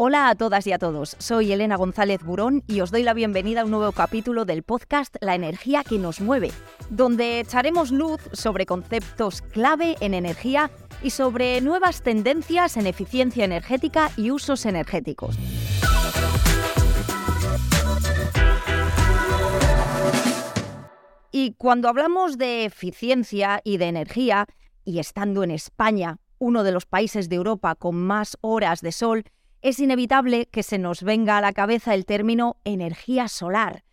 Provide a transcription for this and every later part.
Hola a todas y a todos, soy Elena González Burón y os doy la bienvenida a un nuevo capítulo del podcast La energía que nos mueve, donde echaremos luz sobre conceptos clave en energía y sobre nuevas tendencias en eficiencia energética y usos energéticos. Y cuando hablamos de eficiencia y de energía, y estando en España, uno de los países de Europa con más horas de sol, es inevitable que se nos venga a la cabeza el término energía solar.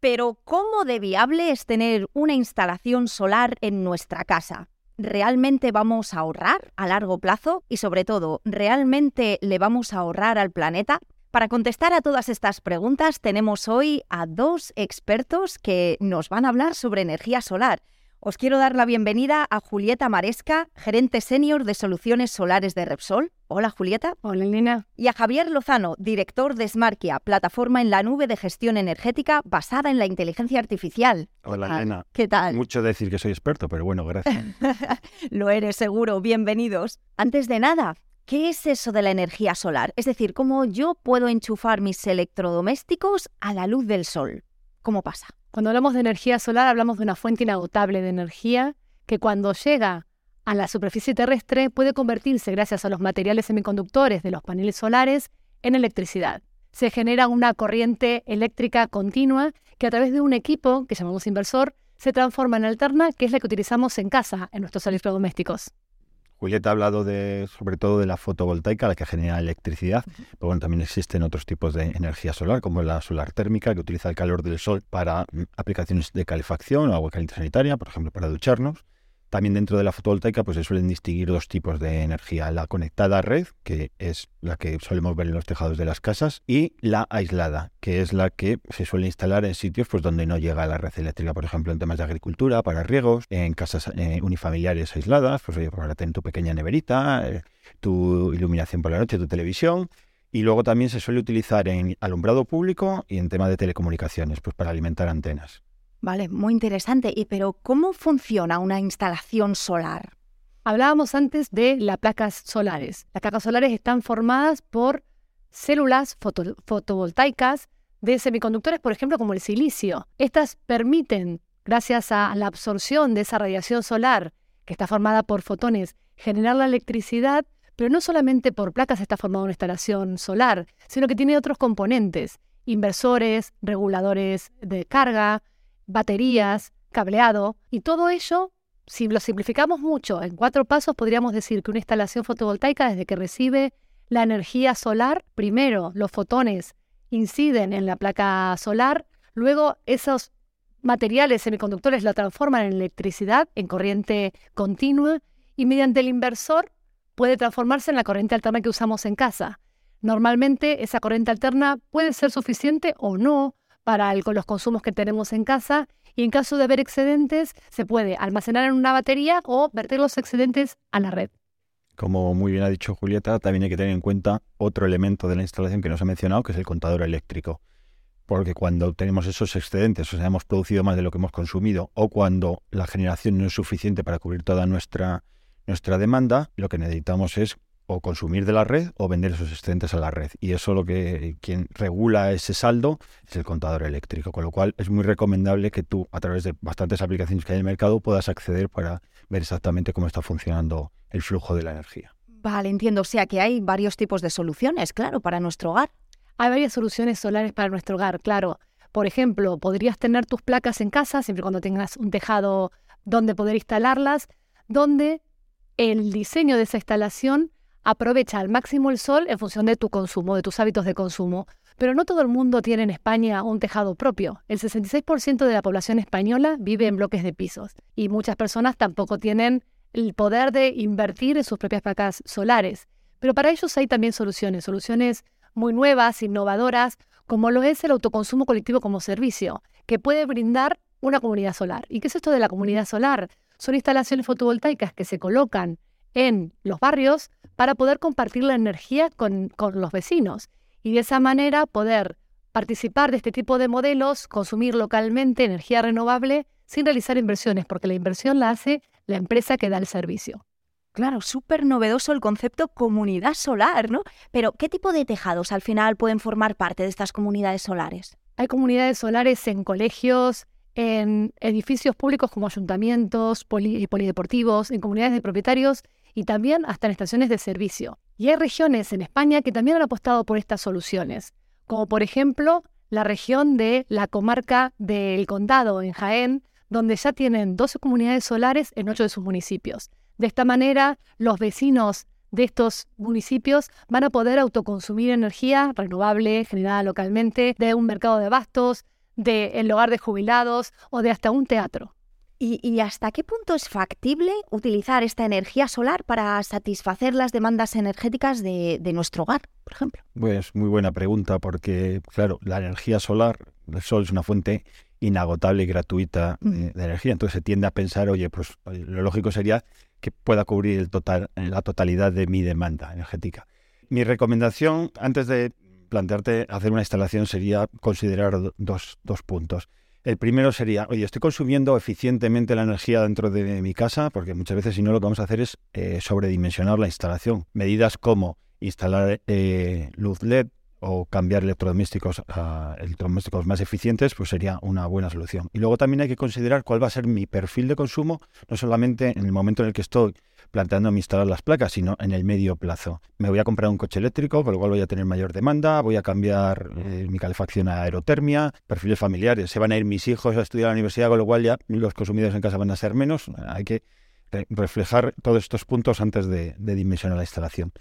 Pero ¿cómo de viable es tener una instalación solar en nuestra casa? ¿Realmente vamos a ahorrar a largo plazo? Y sobre todo, ¿realmente le vamos a ahorrar al planeta? Para contestar a todas estas preguntas tenemos hoy a dos expertos que nos van a hablar sobre energía solar. Os quiero dar la bienvenida a Julieta Maresca, gerente senior de soluciones solares de Repsol. Hola Julieta. Hola Lina. Y a Javier Lozano, director de Smarkia, plataforma en la nube de gestión energética basada en la inteligencia artificial. Hola Elena. ¿Qué tal? Mucho decir que soy experto, pero bueno, gracias. Lo eres seguro, bienvenidos. Antes de nada, ¿qué es eso de la energía solar? Es decir, ¿cómo yo puedo enchufar mis electrodomésticos a la luz del sol? ¿Cómo pasa? Cuando hablamos de energía solar hablamos de una fuente inagotable de energía que cuando llega a la superficie terrestre puede convertirse, gracias a los materiales semiconductores de los paneles solares, en electricidad. Se genera una corriente eléctrica continua que a través de un equipo que llamamos inversor se transforma en alterna, que es la que utilizamos en casa, en nuestros electrodomésticos. Julieta ha hablado de, sobre todo de la fotovoltaica, la que genera electricidad, pero bueno, también existen otros tipos de energía solar, como la solar térmica, que utiliza el calor del sol para mm, aplicaciones de calefacción o agua caliente sanitaria, por ejemplo, para ducharnos. También dentro de la fotovoltaica pues se suelen distinguir dos tipos de energía, la conectada a red, que es la que solemos ver en los tejados de las casas, y la aislada, que es la que se suele instalar en sitios pues donde no llega la red eléctrica, por ejemplo, en temas de agricultura, para riegos, en casas eh, unifamiliares aisladas, pues oye, para tener tu pequeña neverita, eh, tu iluminación por la noche, tu televisión, y luego también se suele utilizar en alumbrado público y en tema de telecomunicaciones, pues para alimentar antenas. Vale, muy interesante. ¿Y pero cómo funciona una instalación solar? Hablábamos antes de las placas solares. Las placas solares están formadas por células fotovoltaicas de semiconductores, por ejemplo, como el silicio. Estas permiten, gracias a la absorción de esa radiación solar que está formada por fotones, generar la electricidad, pero no solamente por placas está formada una instalación solar, sino que tiene otros componentes, inversores, reguladores de carga, baterías, cableado, y todo ello, si lo simplificamos mucho, en cuatro pasos podríamos decir que una instalación fotovoltaica desde que recibe la energía solar, primero los fotones inciden en la placa solar, luego esos materiales semiconductores lo transforman en electricidad, en corriente continua, y mediante el inversor puede transformarse en la corriente alterna que usamos en casa. Normalmente esa corriente alterna puede ser suficiente o no para los consumos que tenemos en casa y en caso de haber excedentes se puede almacenar en una batería o verter los excedentes a la red. Como muy bien ha dicho Julieta, también hay que tener en cuenta otro elemento de la instalación que nos ha mencionado, que es el contador eléctrico. Porque cuando tenemos esos excedentes, o sea, hemos producido más de lo que hemos consumido, o cuando la generación no es suficiente para cubrir toda nuestra, nuestra demanda, lo que necesitamos es o consumir de la red o vender esos excedentes a la red. Y eso lo que quien regula ese saldo es el contador eléctrico, con lo cual es muy recomendable que tú a través de bastantes aplicaciones que hay en el mercado puedas acceder para ver exactamente cómo está funcionando el flujo de la energía. Vale, entiendo. O sea que hay varios tipos de soluciones, claro, para nuestro hogar. Hay varias soluciones solares para nuestro hogar, claro. Por ejemplo, podrías tener tus placas en casa, siempre cuando tengas un tejado donde poder instalarlas, donde el diseño de esa instalación aprovecha al máximo el sol en función de tu consumo, de tus hábitos de consumo. Pero no todo el mundo tiene en España un tejado propio. El 66% de la población española vive en bloques de pisos y muchas personas tampoco tienen el poder de invertir en sus propias placas solares. Pero para ellos hay también soluciones, soluciones muy nuevas, innovadoras, como lo es el autoconsumo colectivo como servicio, que puede brindar una comunidad solar. ¿Y qué es esto de la comunidad solar? Son instalaciones fotovoltaicas que se colocan en los barrios para poder compartir la energía con, los vecinos y de esa manera poder participar de este tipo de modelos, consumir localmente energía renovable sin realizar inversiones, porque la inversión la hace la empresa que da el servicio. Claro, súper novedoso el concepto comunidad solar, ¿no? Pero, ¿qué tipo de tejados al final pueden formar parte de estas comunidades solares? Hay comunidades solares en colegios, en edificios públicos como ayuntamientos, y polideportivos, en comunidades de propietarios y también hasta en estaciones de servicio. Y hay regiones en España que también han apostado por estas soluciones, como por ejemplo la región de la comarca del Condado en Jaén, donde ya tienen 12 comunidades solares en 8 de sus municipios. De esta manera, los vecinos de estos municipios van a poder autoconsumir energía renovable generada localmente de un mercado de abastos, del el hogar de jubilados o de hasta un teatro. ¿Y, hasta qué punto es factible utilizar esta energía solar para satisfacer las demandas energéticas de, nuestro hogar, por ejemplo? Pues muy buena pregunta, porque claro, la energía solar, el sol es una fuente inagotable y gratuita mm. eh, de, energía, entonces se tiende a pensar, oye, pues lo lógico sería que pueda cubrir el total, la totalidad de mi demanda energética. Mi recomendación, antes de plantearte hacer una instalación, sería considerar dos, dos puntos. El primero sería, oye, estoy consumiendo eficientemente la energía dentro de mi casa, porque muchas veces si no lo que vamos a hacer es eh, sobredimensionar la instalación. Medidas como instalar eh, luz LED o cambiar electrodomésticos a electrodomésticos más eficientes, pues sería una buena solución. Y luego también hay que considerar cuál va a ser mi perfil de consumo, no solamente en el momento en el que estoy planteándome instalar las placas, sino en el medio plazo. Me voy a comprar un coche eléctrico, con lo cual voy a tener mayor demanda, voy a cambiar eh, mi calefacción a aerotermia, perfiles familiares, se van a ir mis hijos a estudiar a la universidad, con lo cual ya los consumidores en casa van a ser menos. Hay que reflejar todos estos puntos antes de dimensionar la instalación.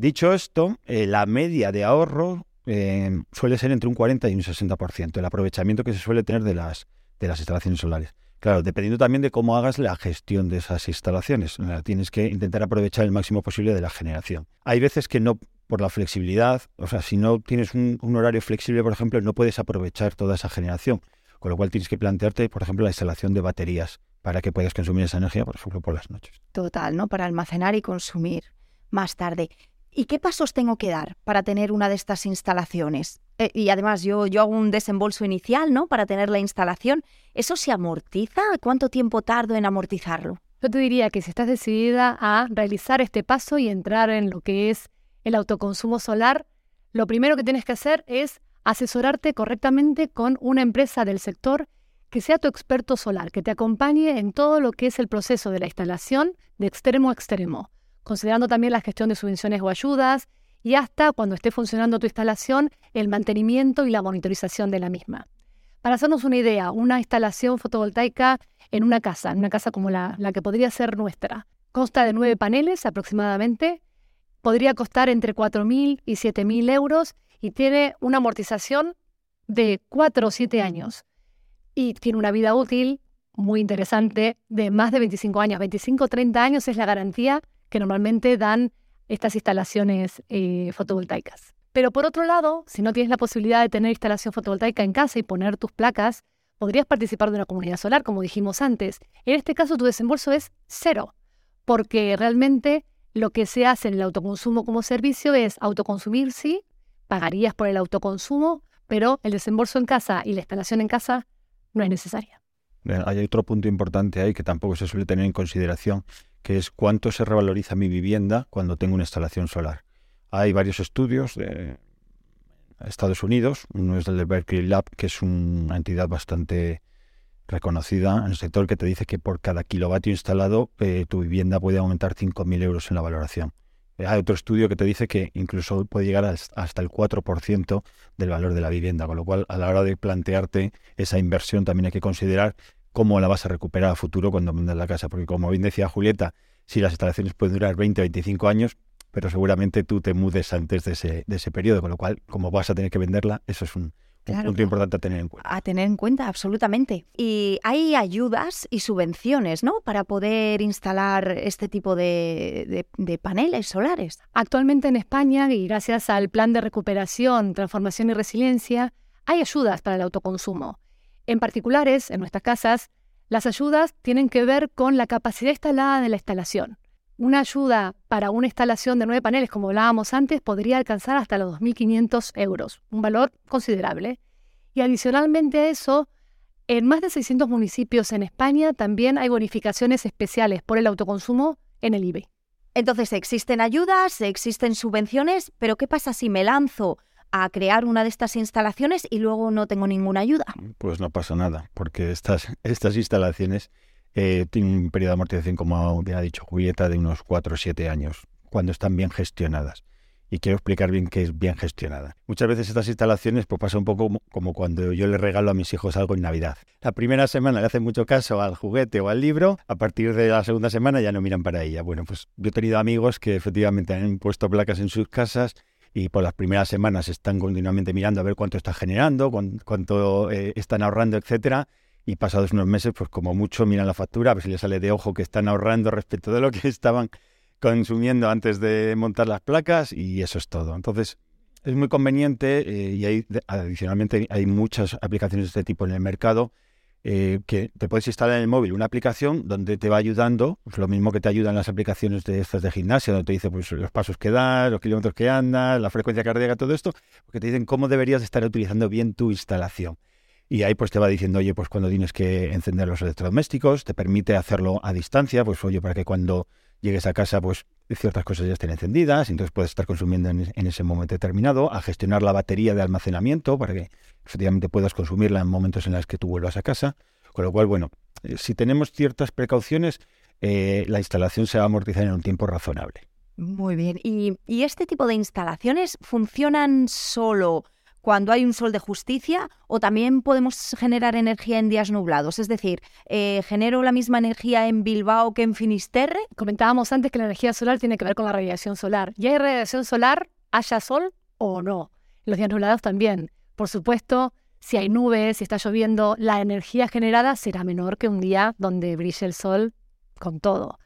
Dicho esto, eh, la media de ahorro eh, suele ser entre un 40 y un 60%, el aprovechamiento que se suele tener de las, de las instalaciones solares. Claro, dependiendo también de cómo hagas la gestión de esas instalaciones. Tienes que intentar aprovechar el máximo posible de la generación. Hay veces que no, por la flexibilidad, o sea, si no tienes un, un horario flexible, por ejemplo, no puedes aprovechar toda esa generación. Con lo cual tienes que plantearte, por ejemplo, la instalación de baterías para que puedas consumir esa energía, por ejemplo, por las noches. Total, ¿no? Para almacenar y consumir más tarde. ¿Y qué pasos tengo que dar para tener una de estas instalaciones? Eh, y además yo, yo hago un desembolso inicial, ¿no? Para tener la instalación. ¿Eso se amortiza? ¿Cuánto tiempo tardo en amortizarlo? Yo te diría que si estás decidida a realizar este paso y entrar en lo que es el autoconsumo solar, lo primero que tienes que hacer es asesorarte correctamente con una empresa del sector que sea tu experto solar, que te acompañe en todo lo que es el proceso de la instalación de extremo a extremo considerando también la gestión de subvenciones o ayudas y hasta cuando esté funcionando tu instalación, el mantenimiento y la monitorización de la misma. Para hacernos una idea, una instalación fotovoltaica en una casa, en una casa como la, la que podría ser nuestra, consta de nueve paneles aproximadamente, podría costar entre 4.000 y 7.000 euros y tiene una amortización de 4 o 7 años. Y tiene una vida útil muy interesante de más de 25 años. 25 o 30 años es la garantía que normalmente dan estas instalaciones eh, fotovoltaicas. Pero por otro lado, si no tienes la posibilidad de tener instalación fotovoltaica en casa y poner tus placas, podrías participar de una comunidad solar, como dijimos antes. En este caso, tu desembolso es cero, porque realmente lo que se hace en el autoconsumo como servicio es autoconsumir, sí, pagarías por el autoconsumo, pero el desembolso en casa y la instalación en casa no es necesaria. Hay otro punto importante ahí que tampoco se suele tener en consideración, que es cuánto se revaloriza mi vivienda cuando tengo una instalación solar. Hay varios estudios de Estados Unidos, uno es el de Berkeley Lab, que es una entidad bastante reconocida en el sector que te dice que por cada kilovatio instalado eh, tu vivienda puede aumentar 5.000 euros en la valoración. Eh, hay otro estudio que te dice que incluso puede llegar hasta el 4% del valor de la vivienda, con lo cual a la hora de plantearte esa inversión también hay que considerar cómo la vas a recuperar a futuro cuando vendas la casa. Porque como bien decía Julieta, si las instalaciones pueden durar 20 o 25 años, pero seguramente tú te mudes antes de ese, de ese periodo, con lo cual, como vas a tener que venderla, eso es un, punto importante a tener en cuenta. A tener en cuenta, absolutamente. Y hay ayudas y subvenciones, ¿no? Para poder instalar este tipo de, de, paneles solares. Actualmente en España, y gracias al Plan de Recuperación, Transformación y Resiliencia, hay ayudas para el autoconsumo. En particulares, en nuestras casas, las ayudas tienen que ver con la capacidad instalada de la instalación. Una ayuda para una instalación de nueve paneles, como hablábamos antes, podría alcanzar hasta los 2.500 euros, un valor considerable. Y adicionalmente a eso, en más de 600 municipios en España también hay bonificaciones especiales por el autoconsumo en el IBE. Entonces, existen ayudas, existen subvenciones, pero ¿qué pasa si me lanzo a crear una de estas instalaciones y luego no tengo ninguna ayuda? Pues no pasa nada, porque estas, estas instalaciones eh, tienen un periodo de amortización, como ha dicho Julieta, de unos 4 o 7 años, cuando están bien gestionadas y quiero explicar bien qué es bien gestionada. Muchas veces estas instalaciones pues pasa un poco como, cuando yo le regalo a mis hijos algo en Navidad. La primera semana le hacen mucho caso al juguete o al libro, a partir de la segunda semana ya no miran para ella. Bueno, pues yo he tenido amigos que efectivamente han puesto placas en sus casas y por las primeras semanas están continuamente mirando a ver cuánto está generando, cuánto eh, están ahorrando, etcétera. Y pasados unos meses, pues como mucho miran la factura, a ver si les sale de ojo que están ahorrando respecto de lo que estaban consumiendo antes de montar las placas y eso es todo. Entonces, es muy conveniente eh, y hay, adicionalmente hay muchas aplicaciones de este tipo en el mercado eh, que te puedes instalar en el móvil una aplicación donde te va ayudando, pues lo mismo que te ayudan las aplicaciones de estas de gimnasia, donde te dice pues, los pasos que das, los kilómetros que andas, la frecuencia cardíaca, todo esto, porque te dicen cómo deberías estar utilizando bien tu instalación. Y ahí pues te va diciendo, oye, pues cuando tienes que encender los electrodomésticos, te permite hacerlo a distancia, pues oye, para que cuando llegues a casa, pues ciertas cosas ya estén encendidas, entonces puedes estar consumiendo en, ese momento determinado, a gestionar la batería de almacenamiento para que efectivamente puedas consumirla en momentos en los que tú vuelvas a casa. Con lo cual, bueno, eh, si tenemos ciertas precauciones, eh, la instalación se va a amortizar en un tiempo razonable. Muy bien. ¿Y, y este tipo de instalaciones funcionan solo cuando hay un sol de justicia o también podemos generar energía en días nublados. Es decir, eh, ¿genero la misma energía en Bilbao que en Finisterre? Comentábamos antes que la energía solar tiene que ver con la radiación solar. ¿Y hay radiación solar, haya sol o no? Los días nublados también. Por supuesto, si hay nubes, si está lloviendo, la energía generada será menor que un día donde brille el sol con todo.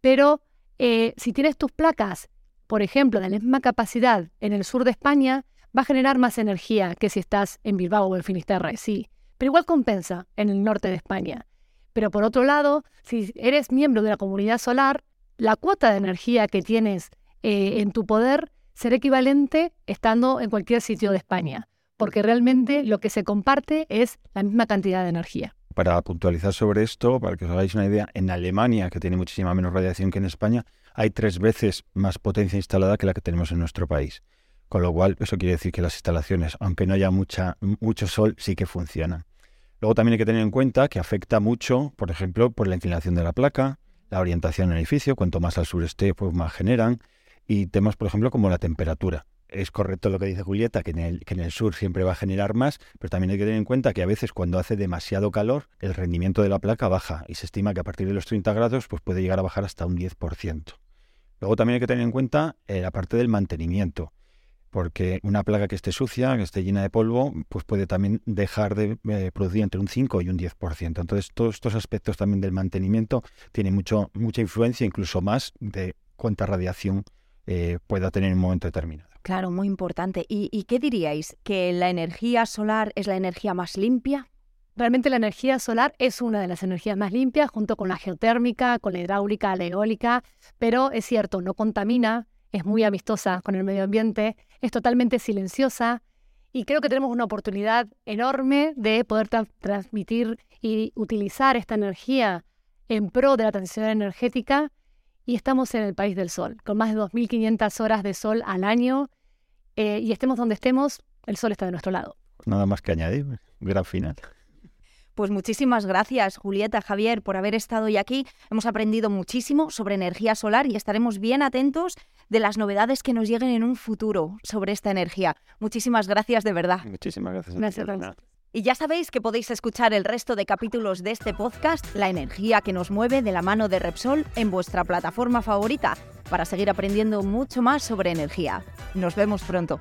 Pero eh, si tienes tus placas, por ejemplo, de la misma capacidad en el sur de España, va a generar más energía que si estás en Bilbao o en Finisterre, sí, pero igual compensa en el norte de España. Pero por otro lado, si eres miembro de la comunidad solar, la cuota de energía que tienes eh, en tu poder será equivalente estando en cualquier sitio de España, porque realmente lo que se comparte es la misma cantidad de energía. Para puntualizar sobre esto, para que os hagáis una idea, en Alemania, que tiene muchísima menos radiación que en España, hay tres veces más potencia instalada que la que tenemos en nuestro país. Con lo cual, eso quiere decir que las instalaciones, aunque no haya mucha, mucho sol, sí que funcionan. Luego también hay que tener en cuenta que afecta mucho, por ejemplo, por la inclinación de la placa, la orientación del edificio, cuanto más al sur esté, pues más generan, y temas, por ejemplo, como la temperatura. Es correcto lo que dice Julieta, que en, el, que en el sur siempre va a generar más, pero también hay que tener en cuenta que a veces cuando hace demasiado calor, el rendimiento de la placa baja y se estima que a partir de los 30 grados pues puede llegar a bajar hasta un 10%. Luego también hay que tener en cuenta eh, la parte del mantenimiento porque una plaga que esté sucia, que esté llena de polvo, pues puede también dejar de eh, producir entre un 5 y un 10%. Entonces, todos estos aspectos también del mantenimiento tienen mucho, mucha influencia, incluso más de cuánta radiación eh, pueda tener en un momento determinado. Claro, muy importante. ¿Y, ¿Y qué diríais? ¿Que la energía solar es la energía más limpia? Realmente la energía solar es una de las energías más limpias, junto con la geotérmica, con la hidráulica, la eólica, pero es cierto, no contamina, es muy amistosa con el medio ambiente, es totalmente silenciosa y creo que tenemos una oportunidad enorme de poder transmitir y utilizar esta energía en pro de la transición energética y estamos en el país del sol, con más de 2.500 horas de sol al año eh, y estemos donde estemos, el sol está de nuestro lado. Nada más que añadir, gran final. Pues muchísimas gracias, Julieta, Javier, por haber estado hoy aquí. Hemos aprendido muchísimo sobre energía solar y estaremos bien atentos de las novedades que nos lleguen en un futuro sobre esta energía. Muchísimas gracias de verdad. Muchísimas gracias. Gracias. Y ya sabéis que podéis escuchar el resto de capítulos de este podcast, La energía que nos mueve de la mano de Repsol, en vuestra plataforma favorita, para seguir aprendiendo mucho más sobre energía. Nos vemos pronto.